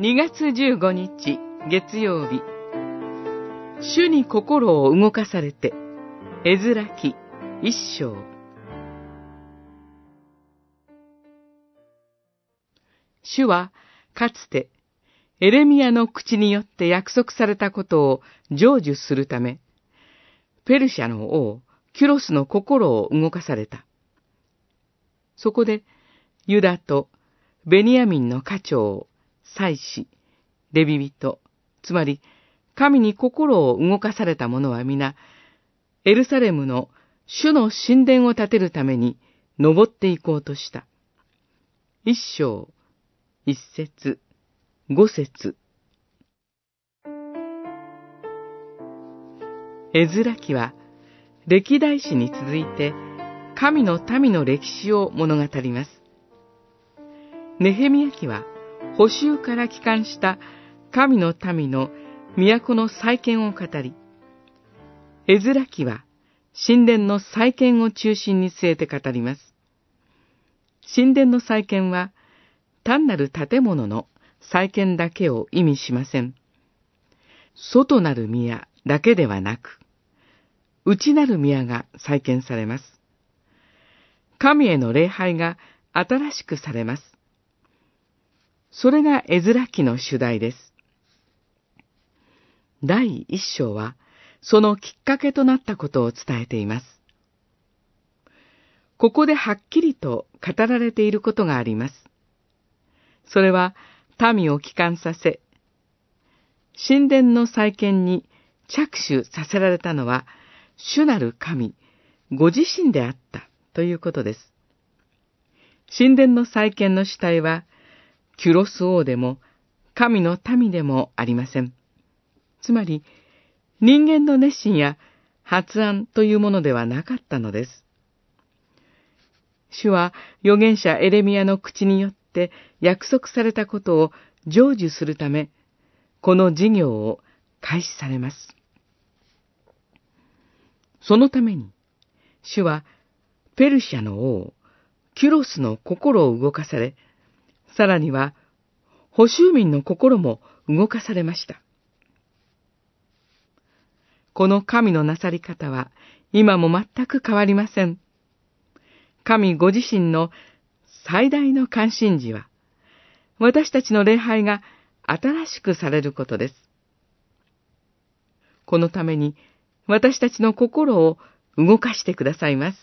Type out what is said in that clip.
2月15日月曜日主に心を動かされて絵面記一章主はかつてエレミアの口によって約束されたことを成就するためペルシャの王キュロスの心を動かされた。そこでユダとベニヤミンの家長祭司、レビ人、つまり神に心を動かされた者は皆、エルサレムの主の神殿を建てるために登っていこうとした。一章、一節、五節。エズラ記は、歴代史に続いて、神の民の歴史を物語ります。ネヘミヤ記は、補修から帰還した神の民の都の再建を語り、絵面記は神殿の再建を中心に据えて語ります。神殿の再建は単なる建物の再建だけを意味しません。外なる宮だけではなく、内なる宮が再建されます。神への礼拝が新しくされます。それが絵面記の主題です。第一章は、そのきっかけとなったことを伝えています。ここではっきりと語られていることがあります。それは、民を帰還させ、神殿の再建に着手させられたのは、主なる神、ご自身であったということです。神殿の再建の主体は、キュロス王でも、神の民でもありません。つまり、人間の熱心や発案というものではなかったのです。主は預言者エレミアの口によって約束されたことを成就するため、この事業を開始されます。そのために、主はペルシャの王、キュロスの心を動かされ、さらには、保守民の心も動かされました。この神のなさり方は、今も全く変わりません。神ご自身の最大の関心事は、私たちの礼拝が新しくされることです。このために、私たちの心を動かしてくださいます。